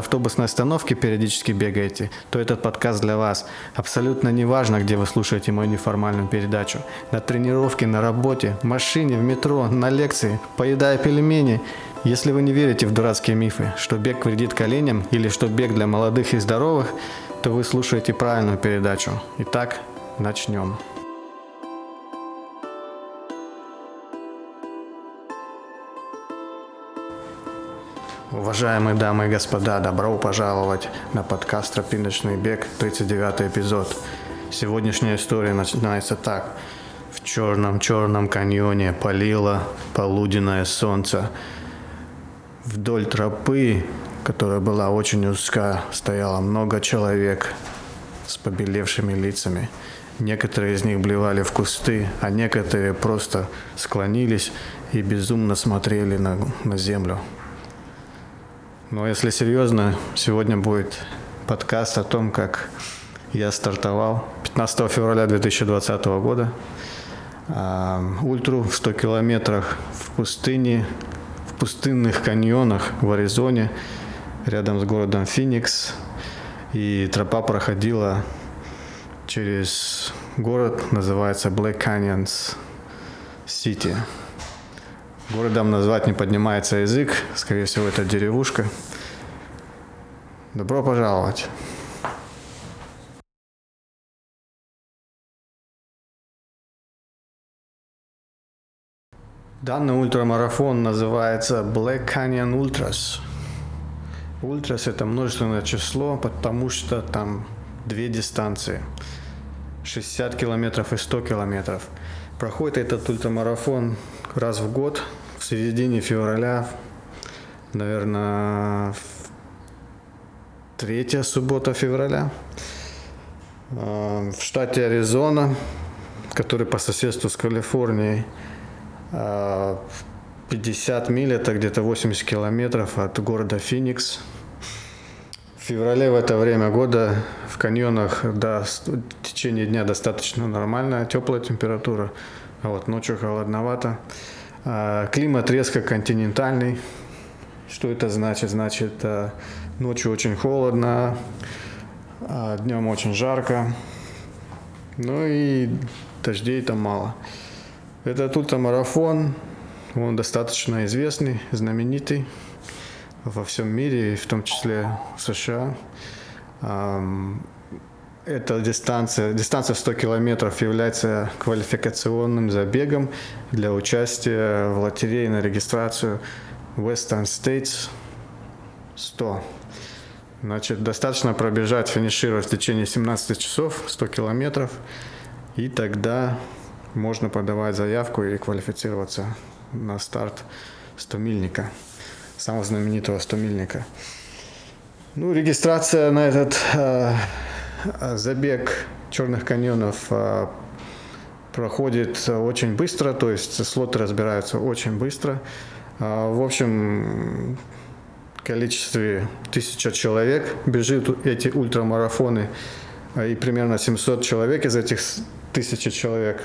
автобусной остановки периодически бегаете, то этот подкаст для вас. Абсолютно не важно, где вы слушаете мою неформальную передачу. На тренировке, на работе, в машине, в метро, на лекции, поедая пельмени. Если вы не верите в дурацкие мифы, что бег вредит коленям или что бег для молодых и здоровых, то вы слушаете правильную передачу. Итак, начнем. Уважаемые дамы и господа, добро пожаловать на подкаст «Тропиночный бег», 39 эпизод. Сегодняшняя история начинается так. В черном-черном каньоне палило полуденное солнце. Вдоль тропы, которая была очень узка, стояло много человек с побелевшими лицами. Некоторые из них блевали в кусты, а некоторые просто склонились и безумно смотрели на, на землю. Но если серьезно, сегодня будет подкаст о том, как я стартовал 15 февраля 2020 года. А, ультру в 100 километрах в пустыне, в пустынных каньонах в Аризоне, рядом с городом Феникс. И тропа проходила через город, называется Black Canyons City. Городом назвать не поднимается язык. Скорее всего, это деревушка. Добро пожаловать. Данный ультрамарафон называется Black Canyon Ultras. Ультрас это множественное число, потому что там две дистанции. 60 километров и 100 километров. Проходит этот ультрамарафон раз в год середине февраля, наверное, третья суббота февраля а, в штате Аризона, который по соседству с Калифорнией. 50 а, миль, это где-то 80 километров от города Феникс. В феврале в это время года в каньонах да, в течение дня достаточно нормальная теплая температура, а вот ночью холодновато. А, климат резко континентальный. Что это значит? Значит, а, ночью очень холодно, а днем очень жарко. Ну и дождей там мало. Этот ультрамарафон, он достаточно известный, знаменитый во всем мире, в том числе в США. Эта дистанция, дистанция 100 километров является квалификационным забегом для участия в лотерее на регистрацию Western States 100. Значит, достаточно пробежать, финишировать в течение 17 часов 100 километров, и тогда можно подавать заявку и квалифицироваться на старт 100-мильника, самого знаменитого 100-мильника. Ну, регистрация на этот э, забег черных каньонов а, проходит очень быстро, то есть слоты разбираются очень быстро. А, в общем, количестве тысяча человек бежит эти ультрамарафоны, и примерно 700 человек из этих тысячи человек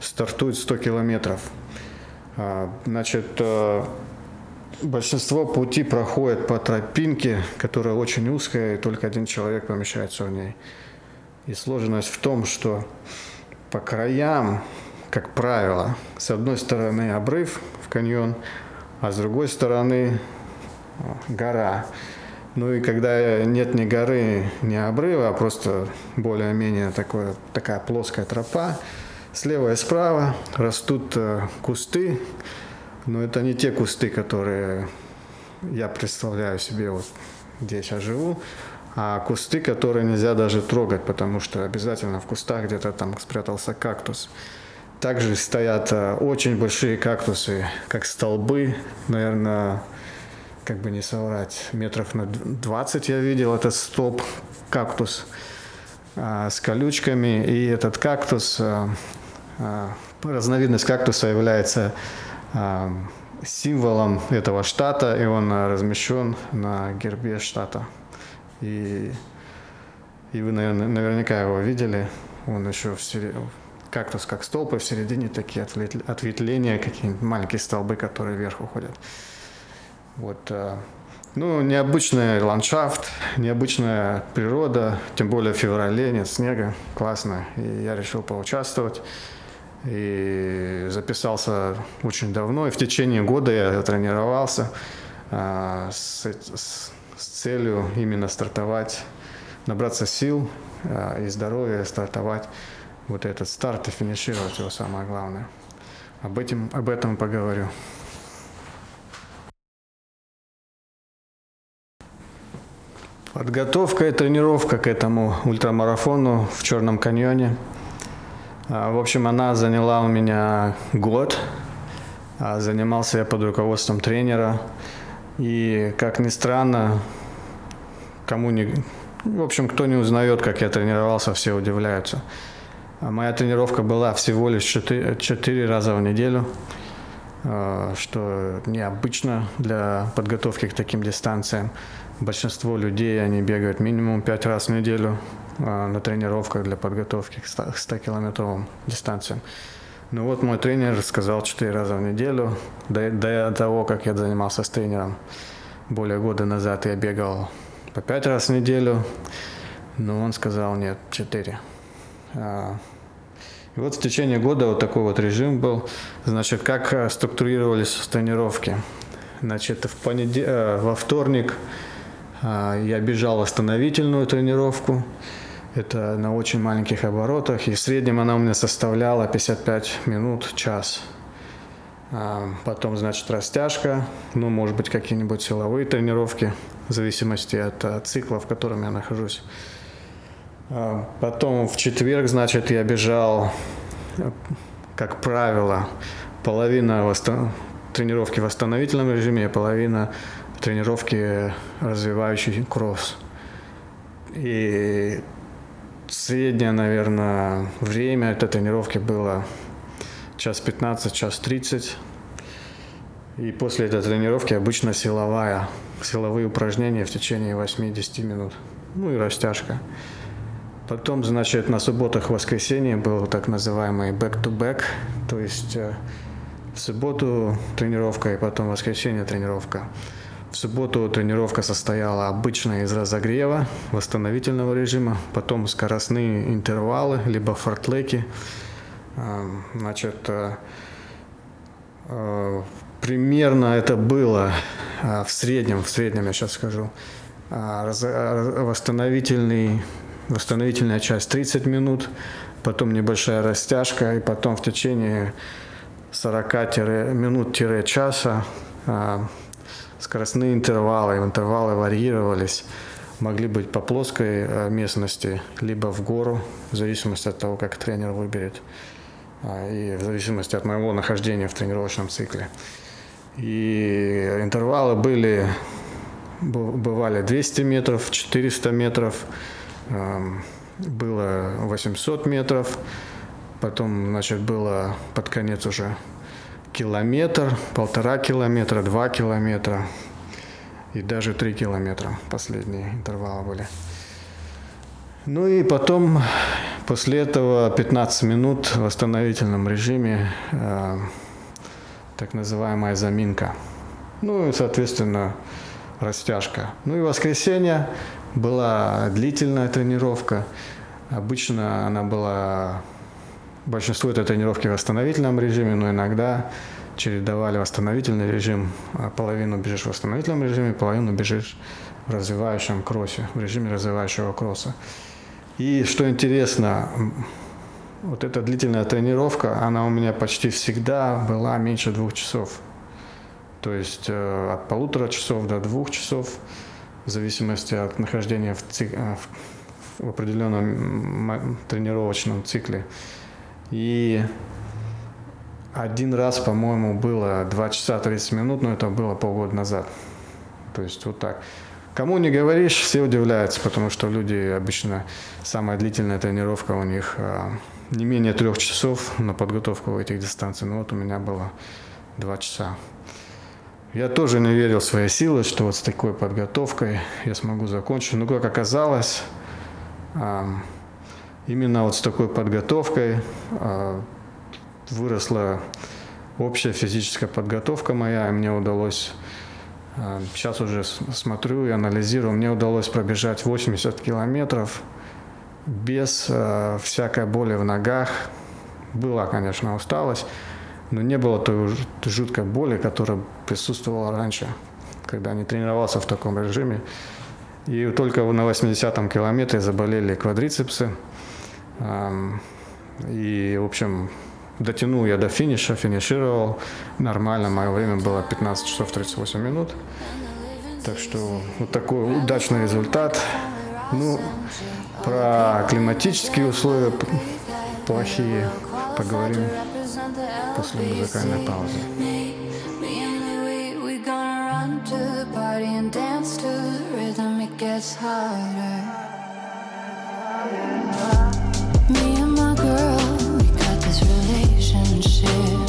стартуют 100 километров. Значит, Большинство пути проходит по тропинке, которая очень узкая, и только один человек помещается в ней. И сложность в том, что по краям, как правило, с одной стороны обрыв в каньон, а с другой стороны гора. Ну и когда нет ни горы, ни обрыва, а просто более-менее такое, такая плоская тропа, слева и справа растут э, кусты, но это не те кусты, которые я представляю себе, вот, где я сейчас живу, а кусты, которые нельзя даже трогать, потому что обязательно в кустах где-то там спрятался кактус. Также стоят э, очень большие кактусы, как столбы, наверное, как бы не соврать, метров на 20 я видел этот стоп, кактус а, с колючками. И этот кактус, а, разновидность кактуса является символом этого штата, и он размещен на гербе штата. И, и вы, наверное, наверняка его видели. Он еще в середине, кактус как столб, и в середине такие ответвления, какие-нибудь маленькие столбы, которые вверх уходят. Вот, э, ну, необычный ландшафт, необычная природа, тем более в феврале, нет снега, классно. И я решил поучаствовать. И записался очень давно, и в течение года я тренировался а, с, с, с целью именно стартовать, набраться сил а, и здоровья, стартовать вот этот старт и финишировать его самое главное. Об этом, об этом поговорю. Подготовка и тренировка к этому ультрамарафону в Черном каньоне. А, в общем, она заняла у меня год. А, занимался я под руководством тренера. И, как ни странно, кому не... В общем, кто не узнает, как я тренировался, все удивляются. А моя тренировка была всего лишь 4, 4 раза в неделю, что необычно для подготовки к таким дистанциям. Большинство людей, они бегают минимум 5 раз в неделю на тренировках для подготовки к 100-километровым дистанциям. Ну вот мой тренер сказал 4 раза в неделю. До, до того, как я занимался с тренером более года назад, я бегал по 5 раз в неделю. Но он сказал нет, 4. А, и вот в течение года вот такой вот режим был. Значит, как э, структурировались тренировки? Значит, в понедел... Э, во вторник а, я бежал восстановительную тренировку. Это на очень маленьких оборотах. И в среднем она у меня составляла 55 минут, час. А, потом, значит, растяжка. Ну, может быть, какие-нибудь силовые тренировки. В зависимости от, от цикла, в котором я нахожусь. А, потом в четверг, значит, я бежал, как правило, половина восстан... тренировки в восстановительном режиме, половина тренировки развивающий кросс. И среднее, наверное, время этой тренировки было час 15, час 30. И после этой тренировки обычно силовая, силовые упражнения в течение 8-10 минут. Ну и растяжка. Потом, значит, на субботах, воскресенье был так называемый back-to-back, то есть э, в субботу тренировка и потом воскресенье тренировка. В субботу тренировка состояла обычно из разогрева, восстановительного режима, потом скоростные интервалы, либо фортлеки. Значит, э, э, примерно это было в среднем, в среднем я сейчас скажу, восстановительный, восстановительная часть 30 минут, потом небольшая растяжка, и потом в течение 40 минут-часа скоростные интервалы, интервалы варьировались, могли быть по плоской э, местности, либо в гору, в зависимости от того, как тренер выберет, а, и в зависимости от моего нахождения в тренировочном цикле. И интервалы были, бывали 200 метров, 400 метров, эм, было 800 метров, потом, значит, было под конец уже километр, полтора километра, два километра и даже три километра последние интервалы были. Ну и потом, после этого 15 минут в восстановительном режиме, э, так называемая заминка. Ну и, соответственно, растяжка. Ну и воскресенье была длительная тренировка. Обычно она была Большинство этой тренировки в восстановительном режиме, но иногда чередовали восстановительный режим, а половину бежишь в восстановительном режиме, половину бежишь в развивающем кроссе, в режиме развивающего кросса. И что интересно, вот эта длительная тренировка, она у меня почти всегда была меньше двух часов. То есть э, от полутора часов до двух часов, в зависимости от нахождения в, цик... Э, в определенном тренировочном цикле. И один раз, по-моему, было 2 часа 30 минут, но это было полгода назад. То есть вот так. Кому не говоришь, все удивляются, потому что люди обычно, самая длительная тренировка у них а, не менее трех часов на подготовку этих дистанциях. Ну вот у меня было два часа. Я тоже не верил в свои силы, что вот с такой подготовкой я смогу закончить. Но как оказалось, именно вот с такой подготовкой а, выросла общая физическая подготовка моя, и мне удалось, сейчас уже смотрю и анализирую, мне удалось пробежать 80 километров без а, всякой боли в ногах. Была, конечно, усталость, но не было той жуткой боли, которая присутствовала раньше, когда не тренировался в таком режиме. И только на 80-м километре заболели квадрицепсы. И, в общем, дотянул я до финиша, финишировал. Нормально, мое время было 15 часов 38 минут. Так что вот такой удачный результат. Ну, про климатические условия плохие поговорим после музыкальной паузы. Me and my girl, we got this relationship.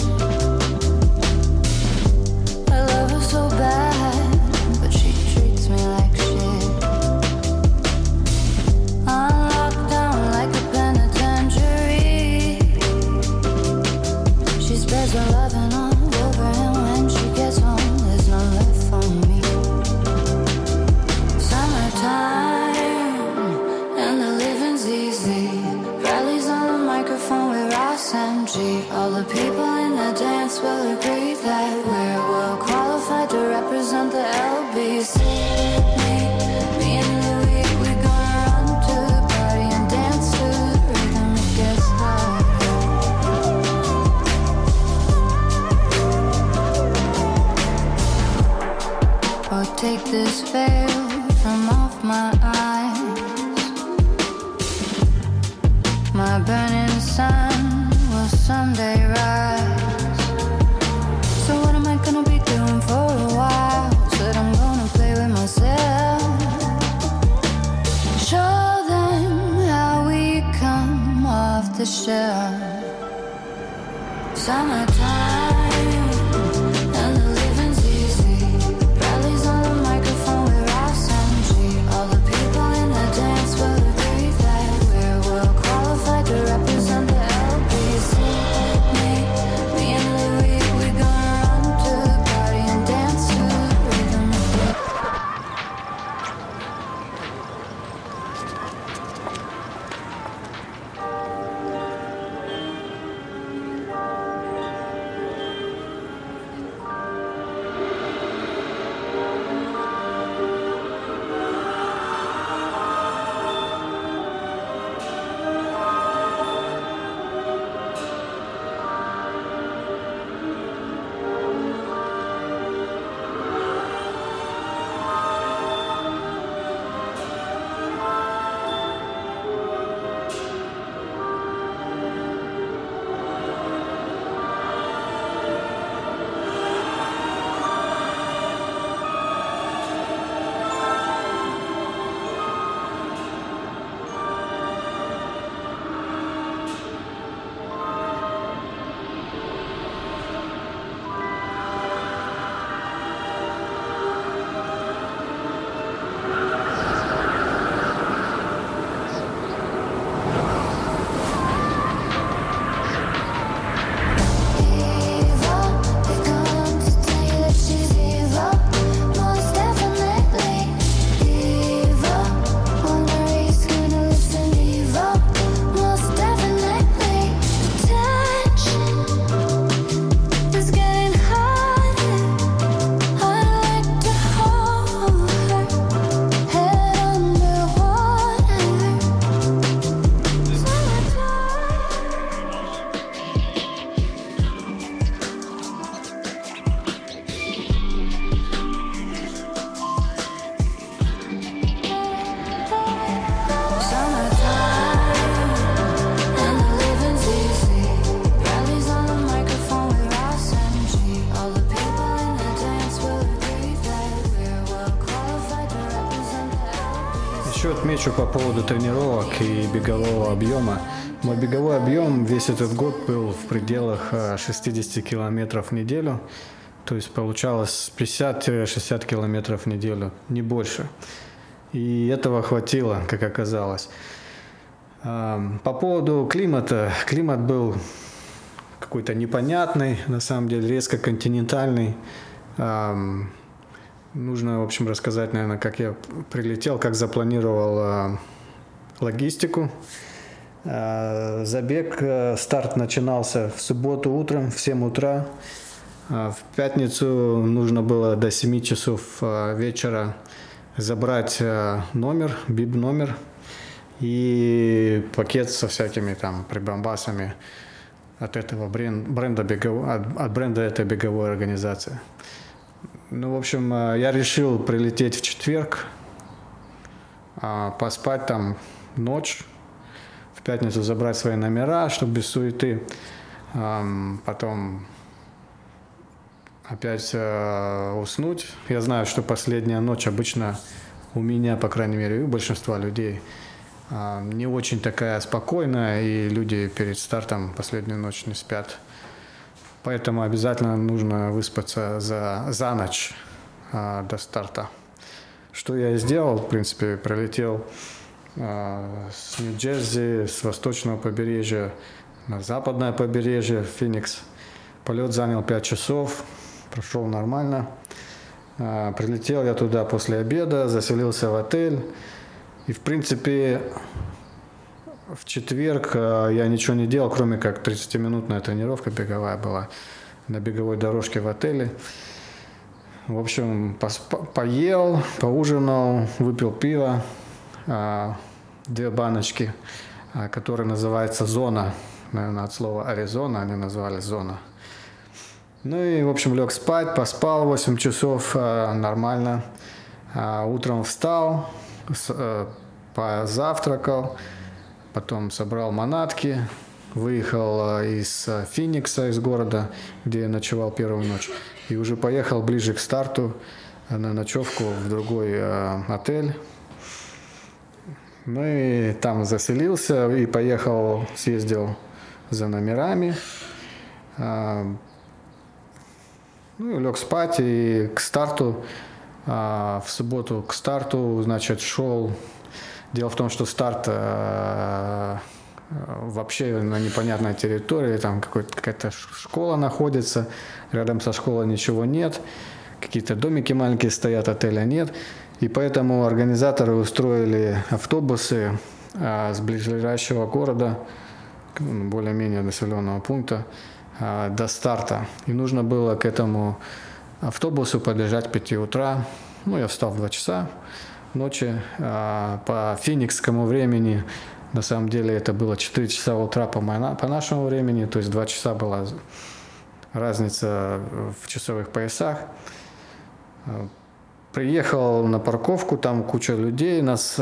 Еще отмечу по поводу тренировок и бегового объема. Мой беговой объем весь этот год был в пределах 60 э, километров в неделю. То есть получалось 50-60 километров в неделю, не больше. И этого хватило, как оказалось. По поводу климата. Климат был какой-то непонятный, на самом деле резко континентальный. Нужно, в общем, рассказать, наверное, как я прилетел, как запланировал логистику. Забег, э, старт начинался в субботу утром, в 7 утра. В пятницу нужно было до 7 часов вечера забрать э, номер, биб номер и пакет со всякими там прибамбасами от этого бренда, беговой, от, от бренда этой беговой организации. Ну, в общем, э, я решил прилететь в четверг, а, поспать там ночь, в пятницу забрать свои номера, чтобы без суеты. Потом опять э, уснуть. Я знаю, что последняя ночь обычно у меня, по крайней мере, и у большинства людей не очень такая спокойная, и люди перед стартом последнюю ночь не спят. Поэтому обязательно нужно выспаться за, за ночь э, до старта. Что я и сделал, в принципе, пролетел э, с Нью-Джерси, с восточного побережья на западное побережье, Феникс. Полет занял 5 часов, прошел нормально. А, прилетел я туда после обеда, заселился в отель. И, в принципе, в четверг а, я ничего не делал, кроме как 30-минутная тренировка беговая была на беговой дорожке в отеле. В общем, поел, поужинал, выпил пиво, а, две баночки, которые называются «Зона». Наверное, от слова «Аризона» они назвали «Зона». Ну и, в общем, лег спать, поспал 8 часов э, нормально. Утром встал, э, позавтракал, потом собрал манатки, выехал э, из Феникса, из города, где я ночевал первую ночь, и уже поехал ближе к старту на ночевку в другой э, отель. Ну и там заселился и поехал, съездил за номерами. Ну, лег спать и к старту, а, в субботу к старту, значит, шел. Дело в том, что старт а, вообще на непонятной территории, там какая-то школа находится, рядом со школой ничего нет, какие-то домики маленькие стоят, отеля нет. И поэтому организаторы устроили автобусы а, с ближайшего города, более-менее населенного пункта, а, до старта. И нужно было к этому автобусу подъезжать в 5 утра. Ну, я встал в 2 часа ночи а, по феникскому времени. На самом деле это было 4 часа утра по, по нашему времени, то есть 2 часа была разница в часовых поясах. А, приехал на парковку, там куча людей, нас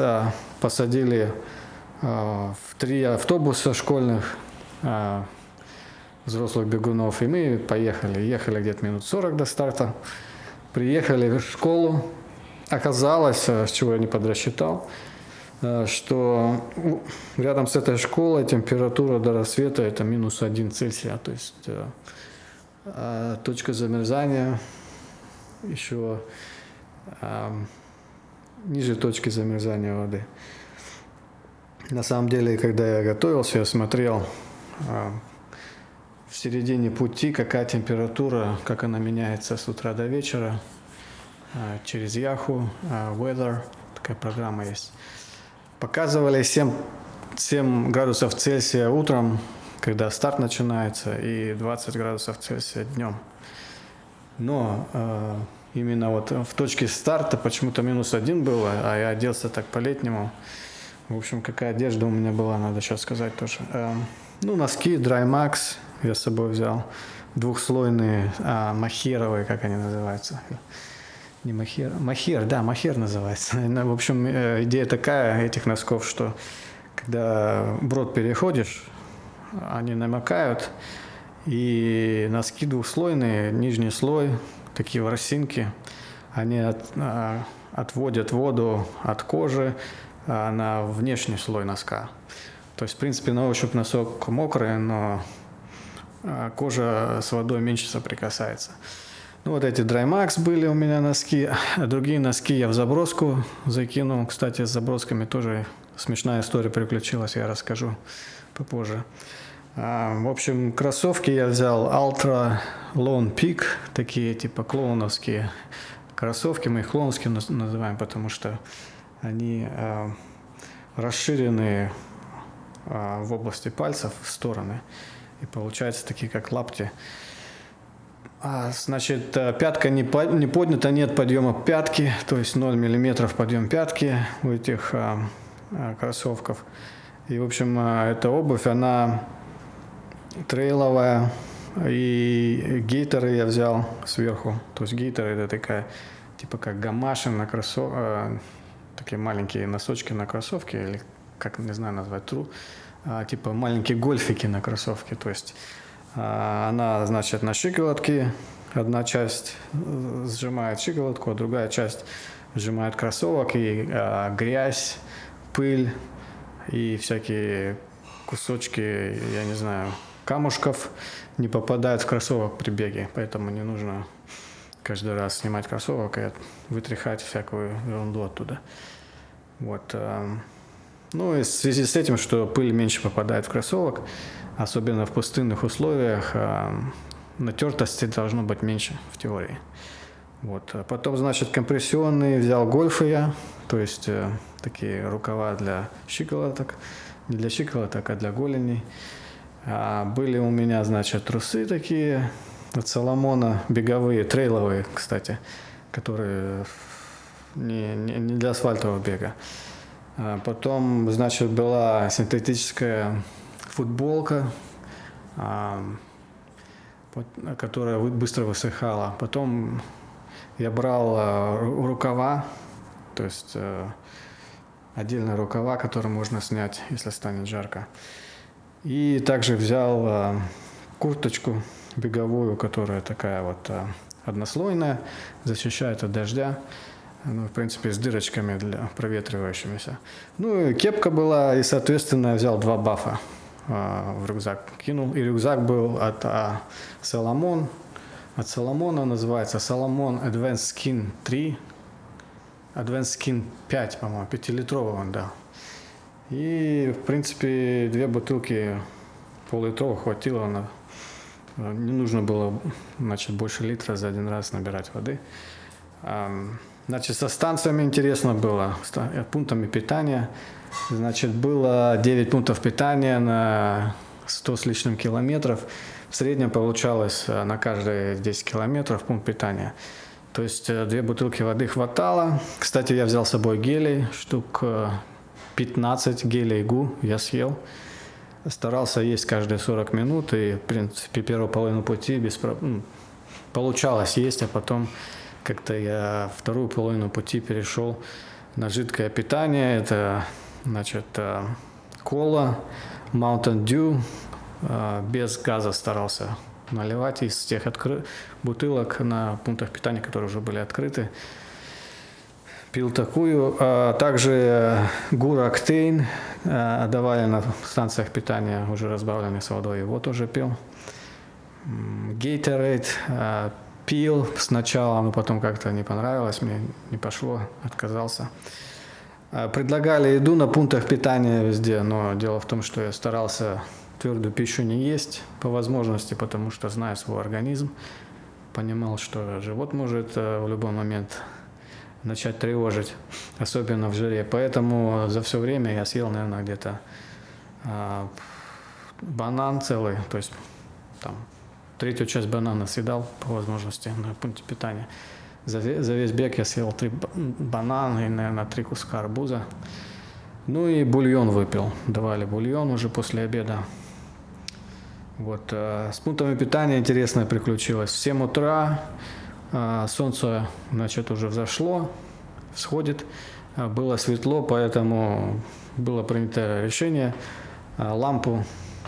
посадили в три автобуса школьных, взрослых бегунов, и мы поехали. Ехали где-то минут 40 до старта. Приехали в школу. Оказалось, э, с чего я не подрасчитал, э, что рядом с этой школой температура до рассвета это минус 1 Цельсия, то есть э, точка замерзания еще ниже точки замерзания воды. На самом деле, когда я готовился, я смотрел в середине пути, какая температура, как она меняется с утра до вечера через Yahoo, а, Weather, такая программа есть. Показывали 7, 7 градусов Цельсия утром, когда старт начинается, и 20 градусов Цельсия днем. Но э, именно вот в точке старта почему-то минус один было, а я оделся так по-летнему. В общем, какая одежда у меня была, надо сейчас сказать тоже. Э, ну, носки, Dry Max, я с собой взял двухслойные а, махеровые, как они называются. Не махер, махер, да, махер называется. Ну, в общем, э, идея такая этих носков, что когда брод переходишь, они намокают, и носки двухслойные, нижний слой, такие ворсинки, они от, а, отводят воду от кожи, а, на внешний слой носка. То есть, в принципе, на ощупь носок мокрый, но а, кожа с водой меньше соприкасается. Ну, вот эти Drymax были у меня носки. А другие носки я в заброску закинул. Кстати, с забросками тоже смешная история приключилась, я расскажу попозже. А, в общем, кроссовки я взял Ultra Lone Peak, такие типа клоуновские кроссовки. Мы их клоуновские называем, потому что они а, расширенные а, в области пальцев в стороны. И получается такие, как лапти. А, значит, э, пятка не, по, не поднята, нет подъема пятки, то есть 0 миллиметров подъем пятки у этих а, а, кроссовков. И, в общем, а, эта обувь, она трейловая, и гейтеры я взял сверху. То есть гейтеры это такая, типа как гамаши на кроссов... А, такие маленькие носочки на кроссовке, или как, не знаю назвать, тру, а, типа маленькие гольфики на кроссовке. То есть она, значит, на щиколотке. Одна часть э, сжимает щиколотку, а другая часть сжимает кроссовок. И а, грязь, пыль и всякие кусочки, я не знаю, камушков не попадают в кроссовок при беге. Поэтому не нужно каждый раз снимать кроссовок и вытряхать всякую ерунду оттуда. Вот. Ну и в связи с этим, что пыль меньше попадает в кроссовок, особенно в пустынных условиях, а, натертости должно быть меньше в теории. Вот. Потом, значит, компрессионные взял гольфы я, то есть э, такие рукава для щиколоток, не для щиколоток, а для голеней. А были у меня, значит, трусы такие от Соломона, беговые, трейловые, кстати, которые не, не, не для асфальтового бега. А потом, значит, была синтетическая футболка, которая быстро высыхала. Потом я брал а, рукава, то есть э, отдельные рукава, которые можно снять, если станет жарко. И также взял а, курточку беговую, которая такая вот однослойная, защищает от дождя ну, в принципе, с дырочками для проветривающимися. Ну, и кепка была, и, соответственно, я взял два бафа а, в рюкзак кинул. И рюкзак был от а, Соломон. От Соломона называется Соломон Advanced Skin 3. Advanced Skin 5, по-моему, 5-литровый он, да. И, в принципе, две бутылки пол-литровых хватило на... Не нужно было, значит, больше литра за один раз набирать воды. Значит, со станциями интересно было, с э, пунктами питания. Значит, было 9 пунктов питания на 100 с лишним километров. В среднем получалось э, на каждые 10 километров пункт питания. То есть э, две бутылки воды хватало. Кстати, я взял с собой гелей, штук 15 гелей ГУ я съел. Старался есть каждые 40 минут, и, в принципе, первую половину пути без... Ну, получалось есть, а потом как-то я вторую половину пути перешел на жидкое питание. Это, значит, э, кола, Mountain Dew, э, без газа старался наливать из тех откры... бутылок на пунктах питания, которые уже были открыты. Пил такую. А также Гура Октейн э, давали на станциях питания, уже разбавленный с водой, его тоже пил. Gatorade пил сначала, но потом как-то не понравилось, мне не пошло, отказался. А, предлагали еду на пунктах питания везде, но дело в том, что я старался твердую пищу не есть по возможности, потому что знаю свой организм, понимал, что живот может э, в любой момент начать тревожить, особенно в жаре. Поэтому за все время я съел, наверное, где-то а, банан целый, то есть там третью часть банана съедал по возможности на пункте питания. За, за весь бег я съел три банана и, наверное, три куска арбуза. Ну и бульон выпил. Давали бульон уже после обеда. Вот. Э, с пунктами питания интересное приключилось. В 7 утра э, солнце, значит, уже взошло, всходит. Э, было светло, поэтому было принято решение лампу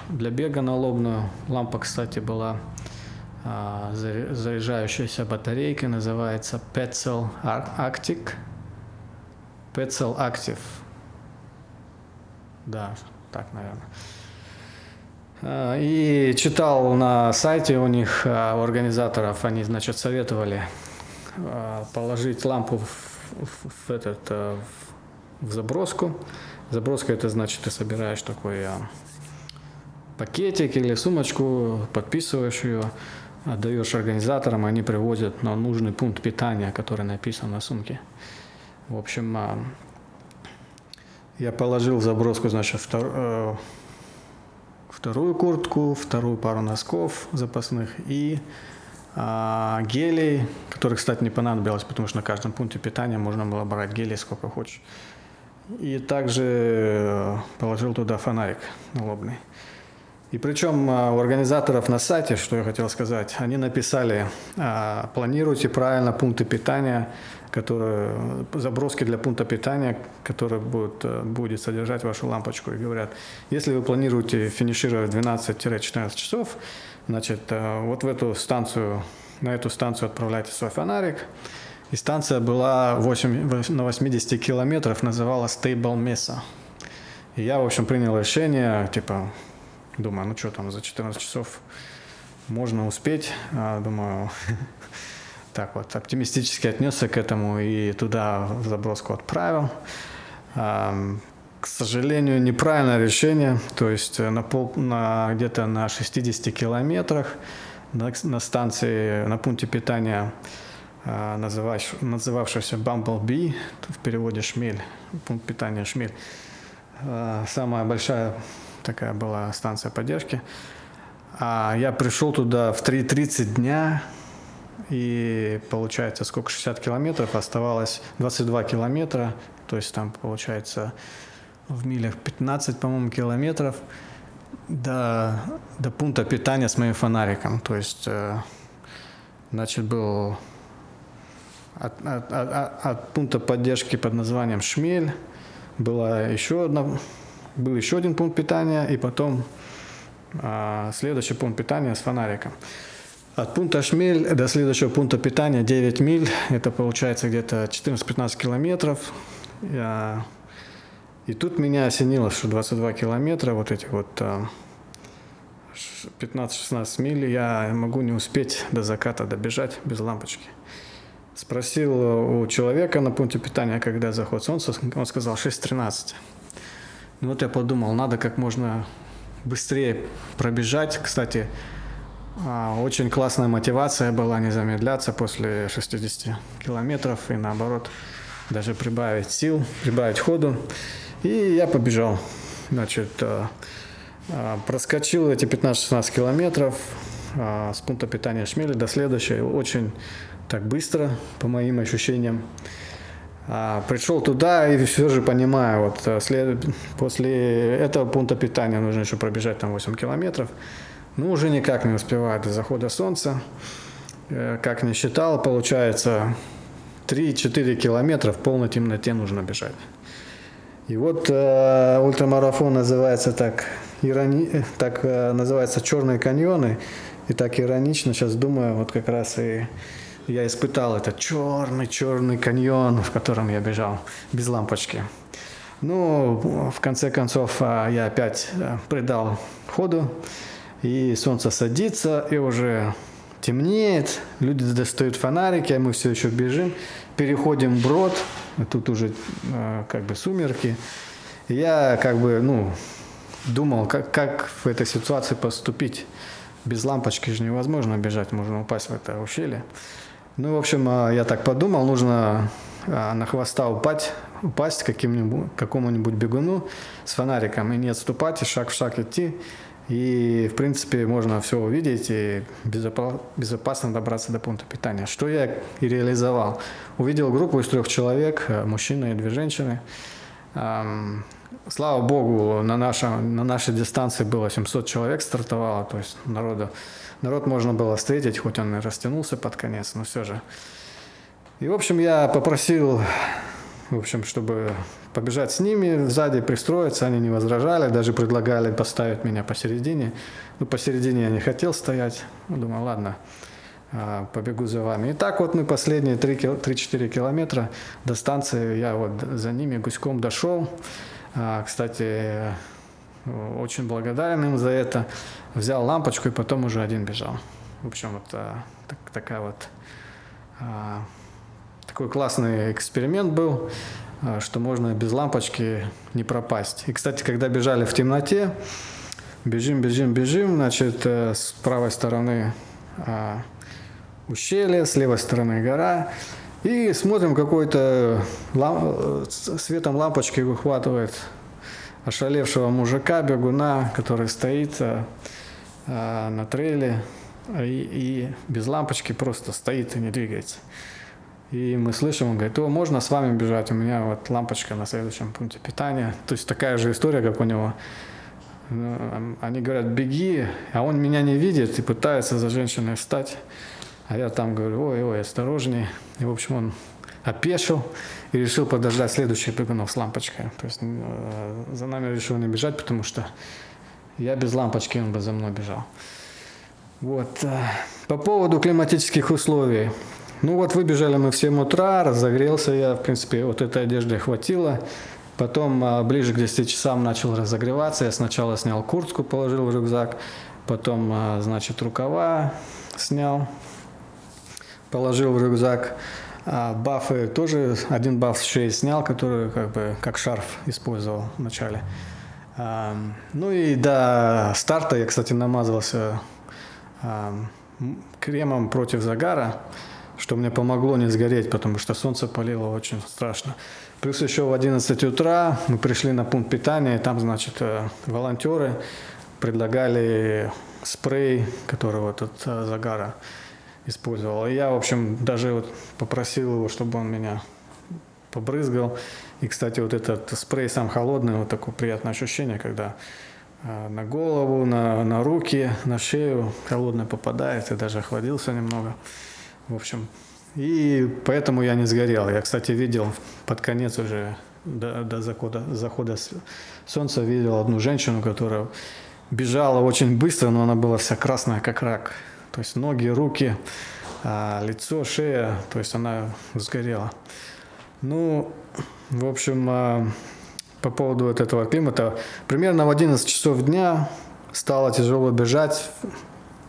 для бега налобную. Лампа, кстати, была а, заряжающаяся батарейка, называется Petzl Arctic. Petzl Active. Да, так, наверное. А, и читал на сайте у них, а, у организаторов, они, значит, советовали положить лампу в, в этот, в заброску. Заброска это значит, ты собираешь такой пакетик или сумочку, подписываешь ее, отдаешь организаторам, они привозят на нужный пункт питания, который написан на сумке. В общем, я положил в заброску, значит, втор, э, вторую куртку, вторую пару носков запасных и а, гелей, которые, кстати, не понадобилось, потому что на каждом пункте питания можно было брать гелей сколько хочешь. И также э, положил туда фонарик налобный. И причем а, у организаторов на сайте, что я хотел сказать, они написали, а, планируйте правильно пункты питания которые, заброски для пункта питания, который будет, э, будет содержать вашу лампочку. И говорят, если вы планируете финишировать 12-14 часов, значит, э, вот в эту станцию, на эту станцию отправляйте свой фонарик. И станция была 8, на 80 километров, называлась Stable Mesa. И я, в общем, принял решение, типа, думаю, ну что там, за 14 часов можно успеть. А, думаю, так вот оптимистически отнесся к этому и туда заброску отправил. К сожалению, неправильное решение, то есть на, пол, на где-то на 60 километрах на, на станции, на пункте питания, а, называвшийся Bumblebee, в переводе шмель, пункт питания шмель, а, самая большая такая была станция поддержки. А я пришел туда в 3.30 дня, и получается сколько, 60 километров, оставалось 22 километра, то есть там получается в милях 15, по-моему, километров до, до пункта питания с моим фонариком. То есть, э, значит, был от, от, от, от пункта поддержки под названием Шмель была еще одна, был еще один пункт питания, и потом а, следующий пункт питания с фонариком. От пункта Шмель до следующего пункта питания 9 миль. Это получается где-то 14-15 километров. Я... И тут меня осенило, что 22 километра, вот эти вот 15-16 а, миль, я могу не успеть до заката добежать без лампочки. Спросил у человека на пункте питания, когда заход солнца, он сказал 6.13. Ну вот я подумал, надо как можно быстрее пробежать. Кстати, а, очень классная мотивация была не замедляться после 60 километров и наоборот даже прибавить сил, прибавить ходу. И я побежал. Значит, а, а, проскочил эти 15-16 километров с пункта питания Шмели до следующего очень так быстро, по моим ощущениям. Пришел туда и все же понимаю, вот след... после этого пункта питания нужно еще пробежать там 8 километров. Ну, уже никак не успевает до захода солнца. Э, как не считал, получается 3-4 километра в полной темноте нужно бежать. И вот э, ультрамарафон называется так, ирони... так э, называется «Черные каньоны». И так иронично сейчас думаю, вот как раз и я испытал этот черный-черный каньон, в котором я бежал без лампочки. Ну, в конце концов, э, я опять э, придал ходу и солнце садится, и уже темнеет, люди достают фонарики, а мы все еще бежим, переходим брод, тут уже э, как бы сумерки. Я как бы, ну, думал, как, как в этой ситуации поступить. Без лампочки же невозможно бежать, можно упасть в это ущелье. Ну, в общем, э, я так подумал, нужно э, на хвоста упасть, упасть каким-нибудь, какому-нибудь бегуну с фонариком и не отступать, и шаг в шаг идти. И, в принципе, можно все увидеть и безопасно добраться до пункта питания. Что я и реализовал. Увидел группу из трех человек, э, мужчина и две женщины. Слава богу, на, нашем, на нашей дистанции было 700 человек стартовало, то есть народу, народ можно было встретить, хоть он и растянулся под конец, но все же. И, в общем, я попросил в общем, чтобы побежать с ними, сзади пристроиться, они не возражали, даже предлагали поставить меня посередине. Ну, посередине я не хотел стоять, ну, думаю, ладно, а, побегу за вами. И так вот мы последние 3-4 километра до станции, я вот за ними гуськом дошел. А, кстати, очень благодарен им за это. Взял лампочку и потом уже один бежал. В общем, вот а, так, такая вот а, такой классный эксперимент был, что можно без лампочки не пропасть. И, кстати, когда бежали в темноте, бежим, бежим, бежим, значит, э, с правой стороны ущелье, с левой стороны гора, и смотрим, какой-то лам... светом лампочки выхватывает ошалевшего мужика, бегуна, который стоит а, а, на трейле и, и без лампочки просто стоит и не двигается. И мы слышим, он говорит, о, можно с вами бежать, у меня вот лампочка на следующем пункте питания. То есть такая же история, как у него. Ну, они говорят, беги, а он меня не видит и пытается за женщиной встать. А я там говорю, ой, ой, осторожней. И, в общем, он опешил и решил подождать следующих бегунов с лампочкой. То есть э, за нами решил не бежать, потому что я без лампочки, он бы за мной бежал. Вот. Э, по поводу климатических условий. Ну вот выбежали мы в 7 утра, разогрелся я, в принципе, вот этой одежды хватило. Потом э, ближе к 10 часам начал разогреваться. Я сначала снял куртку, положил в рюкзак. Потом, значит, рукава снял, положил в рюкзак. А бафы тоже, один баф с шеи снял, который как бы как шарф использовал вначале. А, ну и до старта я, кстати, намазывался а, кремом против загара, что мне помогло не сгореть, потому что солнце палило очень страшно. Плюс еще в 11 утра мы пришли на пункт питания, и там, значит, э, волонтеры предлагали спрей, который вот от э, загара использовал. И я, в общем, даже вот попросил его, чтобы он меня побрызгал. И, кстати, вот этот спрей сам холодный, вот такое приятное ощущение, когда а, на голову, на, на руки, на шею холодное попадает, и даже охладился немного. В общем, и поэтому я не сгорел. Я, кстати, видел под конец уже до, до захода, захода солнца, видел одну женщину, которая бежала очень быстро, но она была вся красная, как рак. То есть ноги, руки, а, лицо, шея, то есть она сгорела. Ну, в общем, а, по поводу вот этого климата, примерно в 11 часов дня стало тяжело бежать,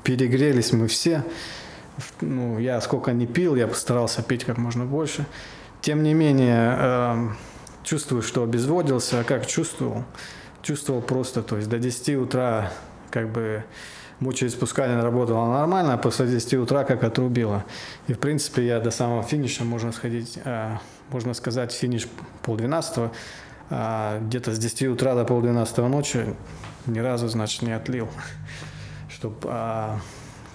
перегрелись мы все. Ну, я сколько не пил, я постарался пить как можно больше. Тем не менее, э, чувствую, что обезводился. А как чувствовал? Чувствовал просто, то есть до 10 утра как бы мочеиспускание работало нормально, а после 10 утра как отрубило. И, в принципе, я до самого финиша, можно сходить, э, можно сказать, финиш полдвенадцатого, а где-то с 10 утра до полдвенадцатого ночи ни разу, значит, не отлил. Чтобы а,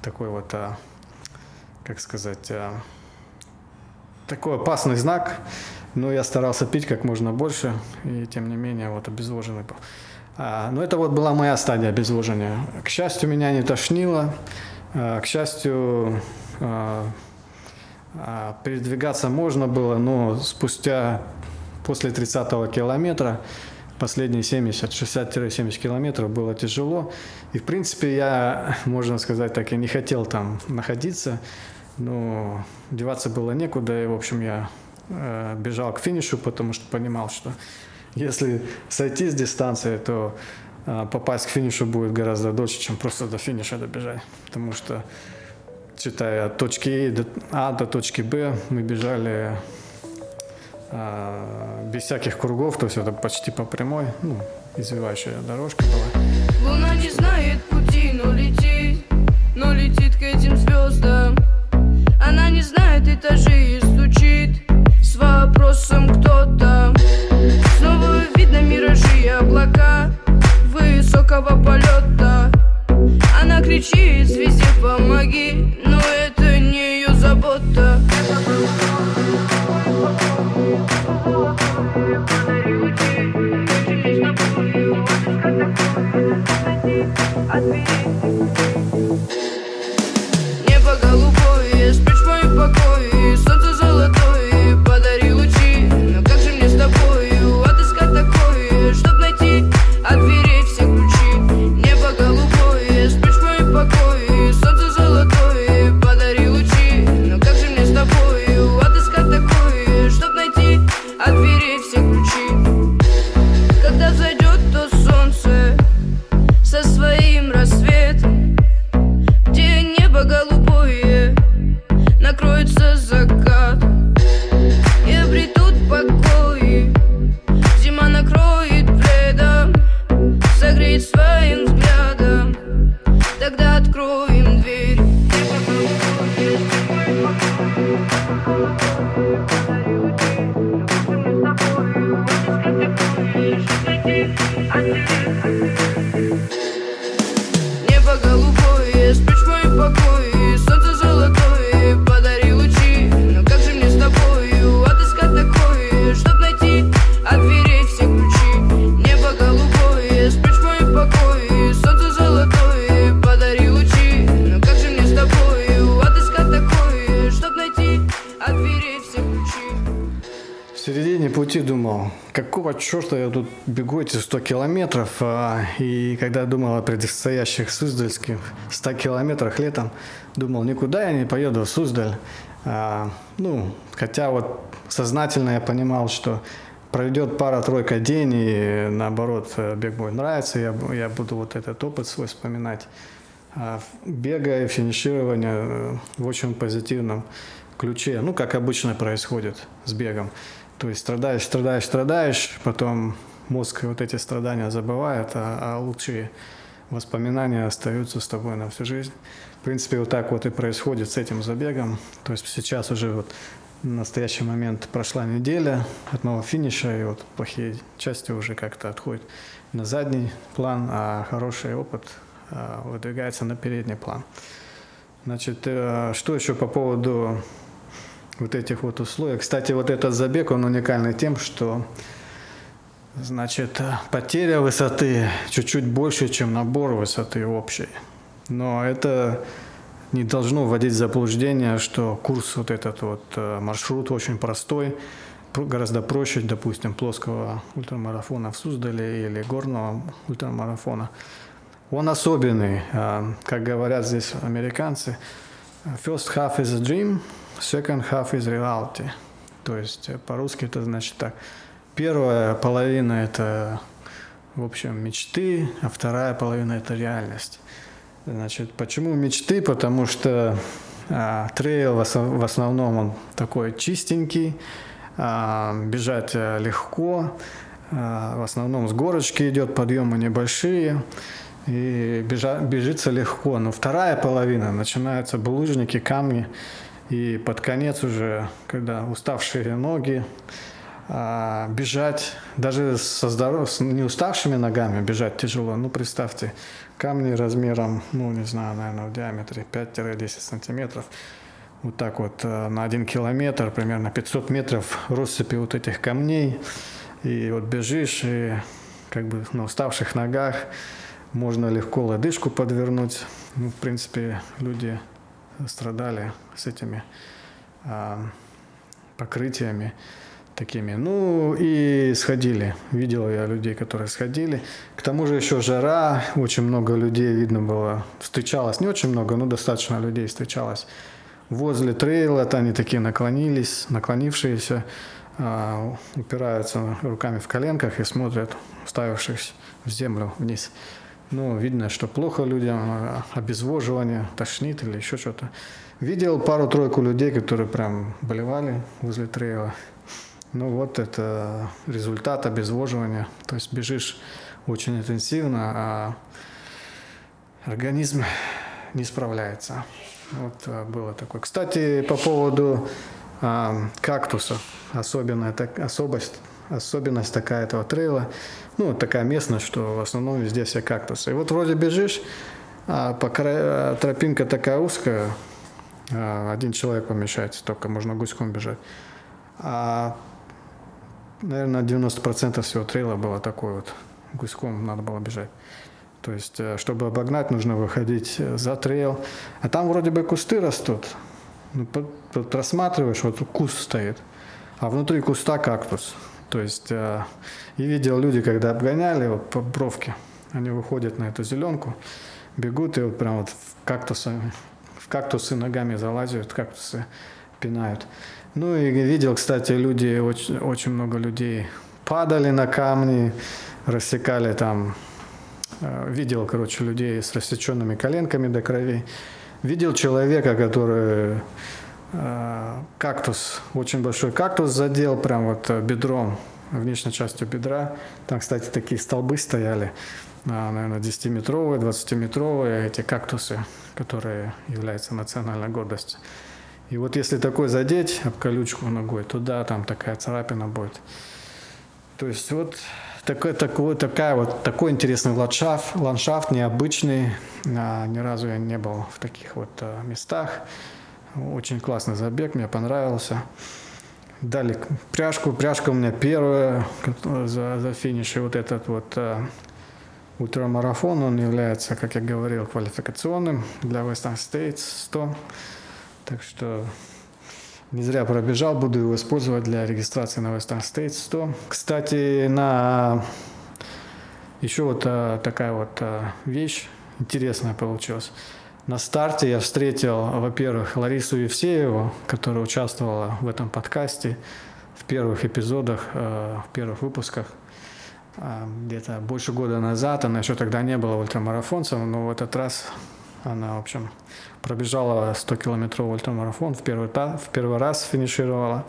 такой вот, а, как сказать, а, такой опасный знак, но я старался пить как можно больше, и тем не менее вот обезвоженный был. А, ну, это вот была моя стадия обезвоживания. К счастью, меня не тошнило. А, к счастью, а, передвигаться можно было, но спустя, после 30-го километра, последние 70, 60-70 километров было тяжело. И, в принципе, я, можно сказать, так и не хотел там находиться. Но деваться было некуда, и, в общем, я э, бежал к финишу, потому что понимал, что если сойти с дистанции, то а, попасть к финишу будет гораздо дольше, чем просто до финиша добежать. Потому что, считая от точки А до точки Б, мы бежали а, без всяких кругов, то есть это почти по прямой, ну, извивающая дорожка была. Луна не знает пути, но летит, но летит к этим звездам. Она не знает этажей и стучит с вопросом кто там. Видно миражи и облака Высокого полета. Она кричит звезде помоги Но это не ее забота какого черта я тут бегу эти 100 километров, а, и когда думал о предстоящих Суздальских 100 километрах летом, думал, никуда я не поеду в Суздаль. А, ну, хотя вот сознательно я понимал, что пройдет пара-тройка дней, и наоборот, бег будет нравиться, я, я буду вот этот опыт свой вспоминать. А бега и финиширования э, в очень позитивном ключе, ну, как обычно происходит с бегом. То есть страдаешь, страдаешь, страдаешь, потом мозг вот эти страдания забывает, а, а лучшие воспоминания остаются с тобой на всю жизнь. В принципе, вот так вот и происходит с этим забегом. То есть сейчас уже вот в настоящий момент прошла неделя от моего финиша, и вот плохие части уже как-то отходят на задний план, а хороший опыт а, выдвигается на передний план. Значит, э, что еще по поводу вот этих вот условий. Кстати, вот этот забег, он уникальный тем, что значит, потеря высоты чуть-чуть больше, чем набор высоты общей. Но это не должно вводить в заблуждение, что курс вот этот вот э, маршрут очень простой, гораздо проще, допустим, плоского ультрамарафона в Суздале или горного ультрамарафона. Он особенный, э, как говорят здесь американцы, first half is a dream, second half is reality. То есть э, по-русски это значит так. Первая половина это, в общем, мечты, а вторая половина это реальность. Значит, почему мечты? Потому что а, трейл в основном он такой чистенький, а, бежать э, легко, а, в основном с горочки идет, подъемы небольшие и бежа, бежится легко. Но вторая половина начинаются булыжники, камни, и под конец уже, когда уставшие ноги, а, бежать, даже со здоров... с не уставшими ногами бежать тяжело. Ну, представьте, камни размером, ну, не знаю, наверное, в диаметре 5-10 сантиметров. Вот так вот а, на один километр, примерно 500 метров россыпи вот этих камней. И вот бежишь, и как бы на уставших ногах можно легко лодыжку подвернуть. Ну, в принципе, люди страдали с этими а, покрытиями такими. Ну и сходили. Видел я людей, которые сходили. К тому же еще жара, очень много людей видно было. Встречалось, не очень много, но достаточно людей встречалось. Возле трейла они такие наклонились, наклонившиеся, а, упираются руками в коленках и смотрят, уставившись в землю вниз. Ну, видно, что плохо людям, а, обезвоживание, тошнит или еще что-то. Видел пару-тройку людей, которые прям болевали возле трейла. Ну вот это результат обезвоживания. То есть бежишь очень интенсивно, а организм не справляется. Вот а, было такое. Кстати, по поводу а, кактусов, особенная так, особость особенность такая этого трейла. Ну, такая местность, что в основном везде все кактусы. И вот вроде бежишь, а по краю, тропинка такая узкая, а один человек помещается, только можно гуськом бежать. А, наверное, 90% всего трейла было такой вот, гуськом надо было бежать. То есть, э, чтобы обогнать, нужно выходить э, за трейл. А там вроде бы кусты растут. Ну, под, под, рассматриваешь, вот куст стоит, а внутри куста кактус. То есть э, и видел люди, когда обгоняли вот по бровке, они выходят на эту зеленку, бегут и вот прям вот в кактусы, в кактусы ногами залазят, кактусы пинают. Ну и видел, кстати, люди, очень, очень много людей падали на камни, рассекали там, э, видел, короче, людей с рассеченными коленками до крови. Видел человека, который Э, кактус, очень большой кактус задел прям вот э, бедром, внешней частью бедра. Там, кстати, такие столбы стояли, э, наверное, 10-метровые, 20-метровые, эти кактусы, которые являются национальной гордостью. И вот если такой задеть об колючку ногой, то да, там такая царапина будет. То есть вот такой, такой, такая вот, такой интересный ландшафт, ландшафт необычный. А, ни разу я не был в таких вот а, местах. Очень классный забег, мне понравился. Дали пряжку. Пряжка у меня первая за, за финиш. И вот этот вот а, ультрамарафон, он является, как я говорил, квалификационным для Western States 100. Так что не зря пробежал, буду его использовать для регистрации на Western States 100. Кстати, на еще вот а, такая вот а, вещь интересная получилась. На старте я встретил, во-первых, Ларису Евсееву, которая участвовала в этом подкасте в первых эпизодах, э, в первых выпусках. Э, где-то больше года назад, она еще тогда не была ультрамарафонцем, но в этот раз она, в общем, пробежала 100-километровый ультрамарафон, в первый, в первый раз финишировала.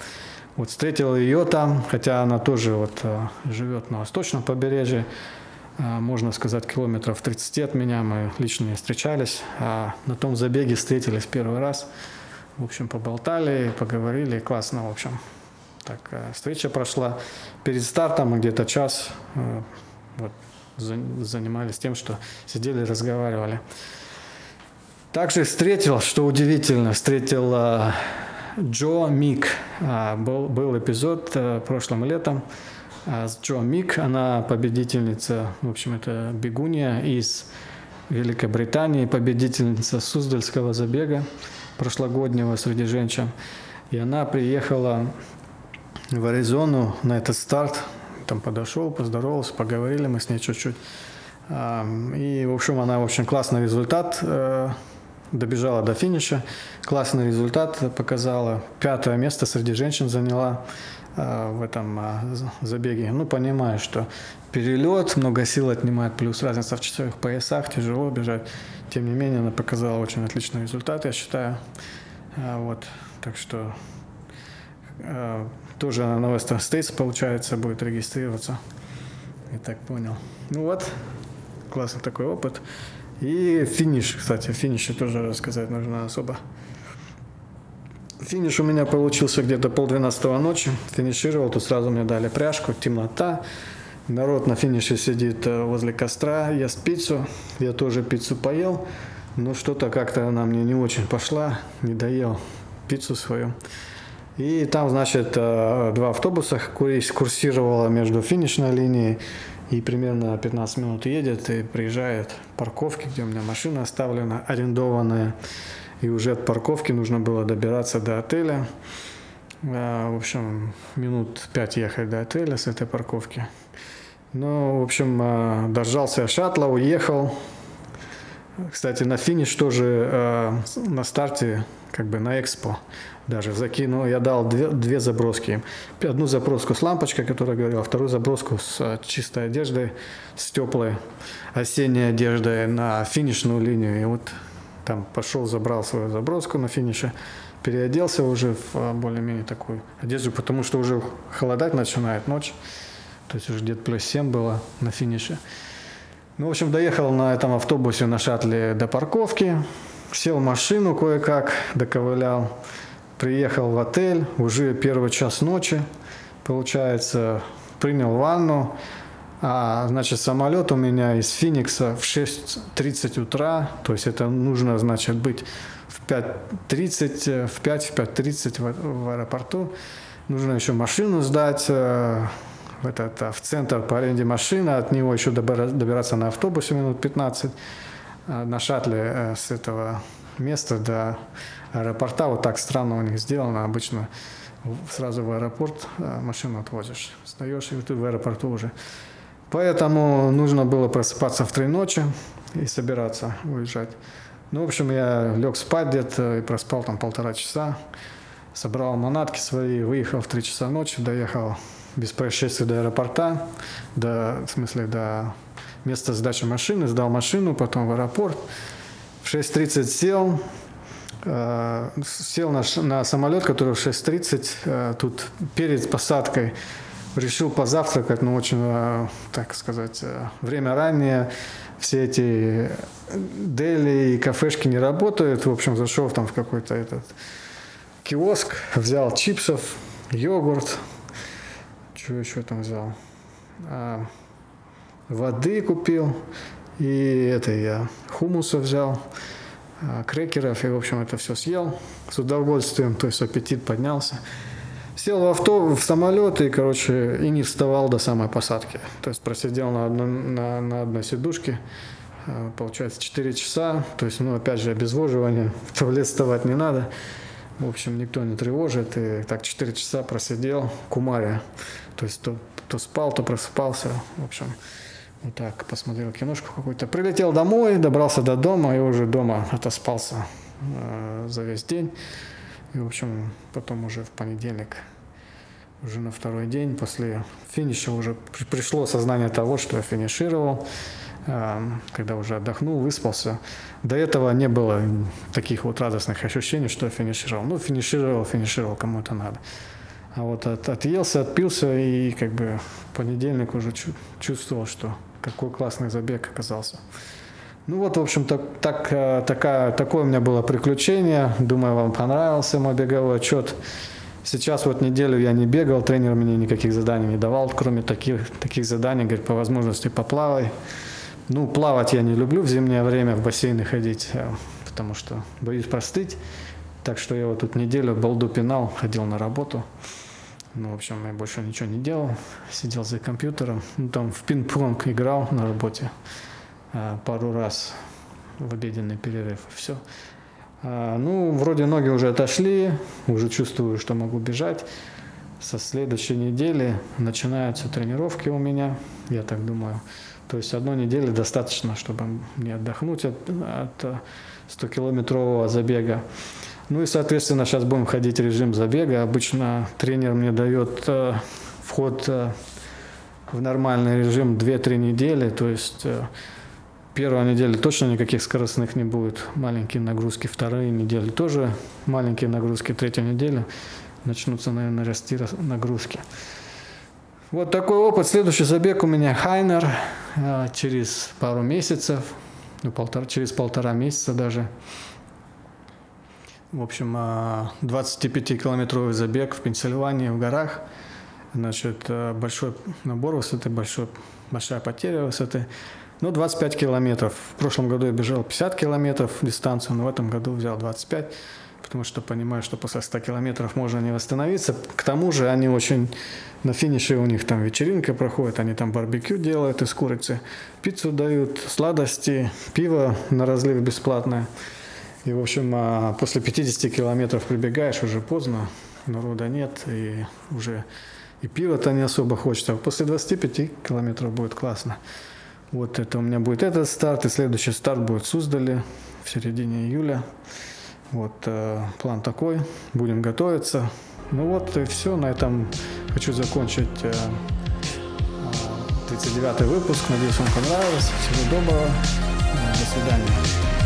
Вот встретил ее там, хотя она тоже вот э, живет на восточном побережье, можно сказать, километров 30 от меня, мы лично не встречались, а на том забеге встретились первый раз. В общем, поболтали, поговорили, классно, в общем. Так, э, встреча прошла. Перед стартом где-то час вот, занимались тем, что сидели, разговаривали. Также встретил, что удивительно, встретил а, Джо Мик. А, был, был эпизод а, прошлым летом а, с Джо Мик. Она победительница, в общем, это бегунья из Великобритании, победительница Суздальского забега прошлогоднего среди женщин. И она приехала в Аризону на этот старт. Там подошел, поздоровался, поговорили мы с ней чуть-чуть. И, в общем, она очень классный результат э, добежала до финиша, классный результат показала, пятое место среди женщин заняла в этом э, забеге. Ну, понимаю, что перелет много сил отнимает, плюс разница в часовых поясах, тяжело бежать. Тем не менее, она показала очень отличный результат, я считаю. Э, вот, так что э, тоже она на Western States, получается, будет регистрироваться. Я так понял. Ну вот, классный такой опыт. И финиш, кстати, финише тоже рассказать нужно особо. Финиш у меня получился где-то полдвенадцатого ночи. Финишировал, тут сразу мне дали пряжку, темнота. Народ на финише сидит э, возле костра, ест пиццу. Я тоже пиццу поел, но что-то как-то она мне не очень пошла, не доел пиццу свою. И там, значит, э, два автобуса курсировало между финишной линией и примерно 15 минут едет и приезжает парковки, где у меня машина оставлена, арендованная. И уже от парковки нужно было добираться до отеля. А, в общем, минут 5 ехать до отеля с этой парковки. Ну, в общем, а, дождался шаттла, уехал. Кстати, на финиш тоже а, на старте, как бы на экспо даже закинул, я дал две, две заброски. Одну заброску с лампочкой, которая говорила, вторую заброску с чистой одеждой, с теплой осенней одеждой на финишную линию. И вот там пошел, забрал свою заброску на финише, переоделся уже в а, более-менее такую одежду, потому что уже холодать начинает ночь. То есть уже где-то плюс 7 было на финише. Ну, в общем, доехал на этом автобусе на шаттле до парковки, сел в машину кое-как, доковылял приехал в отель, уже первый час ночи, получается, принял ванну, а, значит, самолет у меня из Феникса в 6.30 утра, то есть это нужно, значит, быть в 5.30, в 5, в 5.30 в, в аэропорту. Нужно еще машину сдать э, в, этот, в центр по аренде машины, от него еще добираться на автобусе минут 15, э, на шаттле э, с этого места до аэропорта. Вот так странно у них сделано. Обычно сразу в аэропорт э, машину отвозишь. Встаешь, и ты в аэропорту уже. Поэтому нужно было просыпаться в три ночи и собираться уезжать. Ну, в общем, я лег спать где-то и проспал там полтора часа. Собрал манатки свои, выехал в три часа ночи, доехал без происшествий до аэропорта, до, в смысле, до места сдачи машины, сдал машину, потом в аэропорт. В 6.30 сел, Э, сел на, на самолет, который в 6.30, э, тут перед посадкой решил позавтракать, но очень, э, так сказать, время раннее, все эти дели и кафешки не работают, в общем, зашел там в какой-то этот киоск, взял чипсов, йогурт, что еще там взял, воды купил, и это я хумуса взял, а, крекеров, и, в общем, это все съел с удовольствием, то есть аппетит поднялся. Сел в авто, в самолет и, короче, и не вставал до самой посадки. То есть просидел на, одно, на, на одной сидушке, а, получается, 4 часа. То есть, ну, опять же, обезвоживание, в туалет вставать не надо. В общем, никто не тревожит. И так 4 часа просидел, кумаря. То есть то, то спал, то просыпался. В общем, вот так посмотрел киношку какую-то. Прилетел домой, добрался до дома и уже дома отоспался э, за весь день. И, в общем, потом уже в понедельник, уже на второй день после финиша уже пришло сознание того, что я финишировал когда уже отдохнул, выспался. До этого не было таких вот радостных ощущений, что я финишировал. Ну, финишировал, финишировал, кому это надо. А вот от, отъелся, отпился и как бы в понедельник уже чувствовал, что какой классный забег оказался. Ну вот, в общем, так, так, э, такая, такое у меня было приключение. Думаю, вам понравился мой беговой отчет. Сейчас вот неделю я не бегал, тренер мне никаких заданий не давал, кроме таких, таких заданий, говорит, по возможности поплавай. Ну, плавать я не люблю в зимнее время, в бассейны ходить, э, потому что боюсь простыть. Так что я вот тут неделю балду пинал, ходил на работу. Ну, в общем, я больше ничего не делал. Сидел за компьютером. Ну, там в пинг-понг играл на работе пару раз в обеденный перерыв. И все. А, ну, вроде ноги уже отошли, уже чувствую, что могу бежать. Со следующей недели начинаются тренировки у меня, я так думаю. То есть одной недели достаточно, чтобы мне отдохнуть от, от 100-километрового забега. Ну и, соответственно, сейчас будем ходить режим забега. Обычно тренер мне дает э, вход э, в нормальный режим 2-3 недели. То есть э, первая неделя точно никаких скоростных не будет. Маленькие нагрузки. Вторые недели тоже маленькие нагрузки. Третья неделя начнутся, наверное, расти нагрузки. Вот такой опыт. Следующий забег у меня Хайнер э, через пару месяцев, ну, полтора, через полтора месяца даже. В общем, 25-километровый э, забег в Пенсильвании, в горах. Значит, э, большой набор высоты, большой, большая потеря высоты. Ну, 25 километров. В прошлом году я бежал 50 километров дистанцию, но в этом году взял 25 потому что понимаю, что после 100 километров можно не восстановиться. К тому же они очень, на финише у них там вечеринка проходит, они там барбекю делают из курицы, пиццу дают, сладости, пиво на разлив бесплатное. И, в общем, а после 50 километров прибегаешь, уже поздно, народа нет, и уже и пиво-то не особо хочется. А после 25 километров будет классно. Вот это у меня будет этот старт, и следующий старт будет в Суздале в середине июля. Вот э, план такой, будем готовиться. Ну вот и все, на этом хочу закончить э, 39 э, выпуск. Надеюсь, вам понравилось. Всего доброго. До свидания.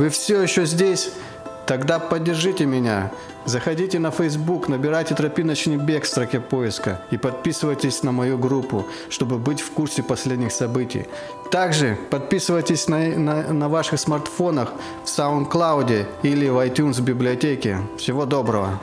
вы все еще здесь? Тогда поддержите меня. Заходите на Facebook, набирайте «Тропиночный бег» в строке поиска и подписывайтесь на мою группу, чтобы быть в курсе последних событий. Также подписывайтесь на, на, на ваших смартфонах в SoundCloud или в iTunes библиотеке. Всего доброго!